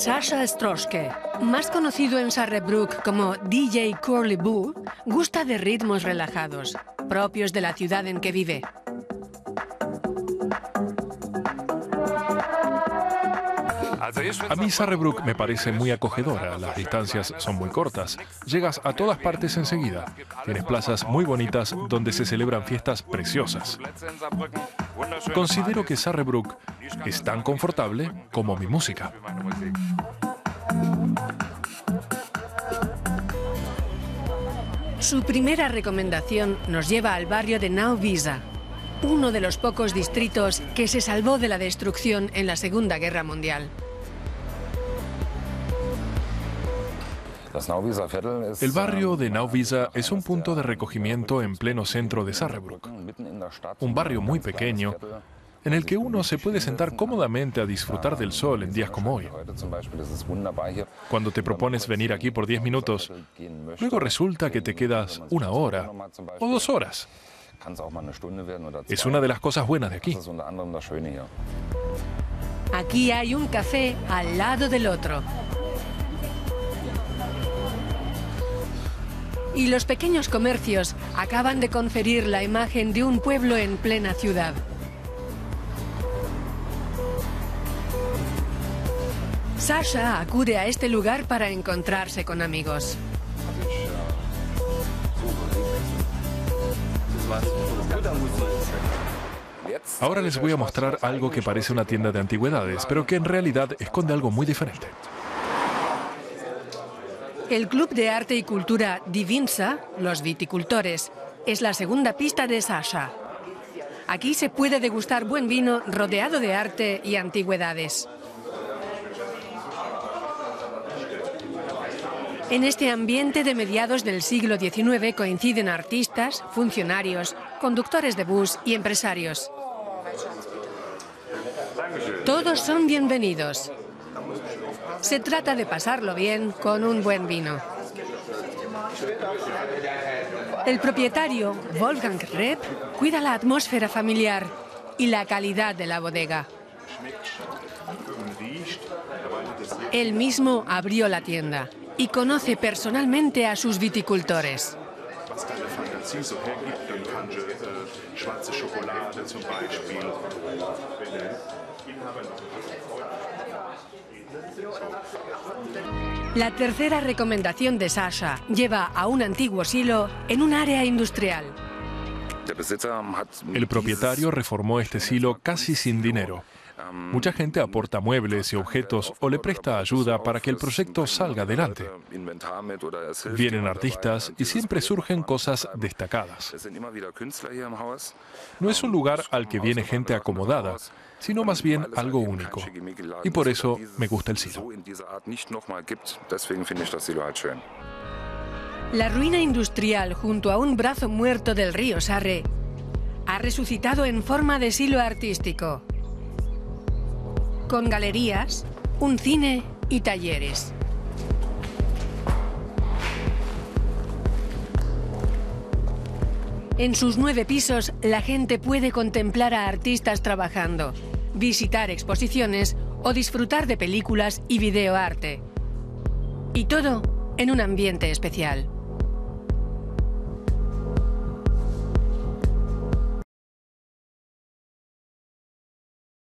Sasha Stroske, más conocido en Sarrebruck como DJ Curly Boo, gusta de ritmos relajados, propios de la ciudad en que vive. A mí Sarrebruck me parece muy acogedora, las distancias son muy cortas, llegas a todas partes enseguida, tienes plazas muy bonitas donde se celebran fiestas preciosas. Considero que Sarrebruck es tan confortable como mi música. Su primera recomendación nos lleva al barrio de Nauvisa, uno de los pocos distritos que se salvó de la destrucción en la Segunda Guerra Mundial. El barrio de Nauvisa es un punto de recogimiento en pleno centro de Sarrebruck, un barrio muy pequeño en el que uno se puede sentar cómodamente a disfrutar del sol en días como hoy. Cuando te propones venir aquí por 10 minutos, luego resulta que te quedas una hora o dos horas. Es una de las cosas buenas de aquí. Aquí hay un café al lado del otro. Y los pequeños comercios acaban de conferir la imagen de un pueblo en plena ciudad. Sasha acude a este lugar para encontrarse con amigos. Ahora les voy a mostrar algo que parece una tienda de antigüedades, pero que en realidad esconde algo muy diferente. El Club de Arte y Cultura Divinsa, Los Viticultores, es la segunda pista de Sasha. Aquí se puede degustar buen vino rodeado de arte y antigüedades. En este ambiente de mediados del siglo XIX coinciden artistas, funcionarios, conductores de bus y empresarios. Todos son bienvenidos. Se trata de pasarlo bien con un buen vino. El propietario, Wolfgang Repp, cuida la atmósfera familiar y la calidad de la bodega. Él mismo abrió la tienda y conoce personalmente a sus viticultores. La tercera recomendación de Sasha lleva a un antiguo silo en un área industrial. El propietario reformó este silo casi sin dinero. Mucha gente aporta muebles y objetos o le presta ayuda para que el proyecto salga adelante. Vienen artistas y siempre surgen cosas destacadas. No es un lugar al que viene gente acomodada, sino más bien algo único. Y por eso me gusta el silo. La ruina industrial junto a un brazo muerto del río Sarre ha resucitado en forma de silo artístico con galerías, un cine y talleres. En sus nueve pisos, la gente puede contemplar a artistas trabajando, visitar exposiciones o disfrutar de películas y videoarte. Y todo en un ambiente especial.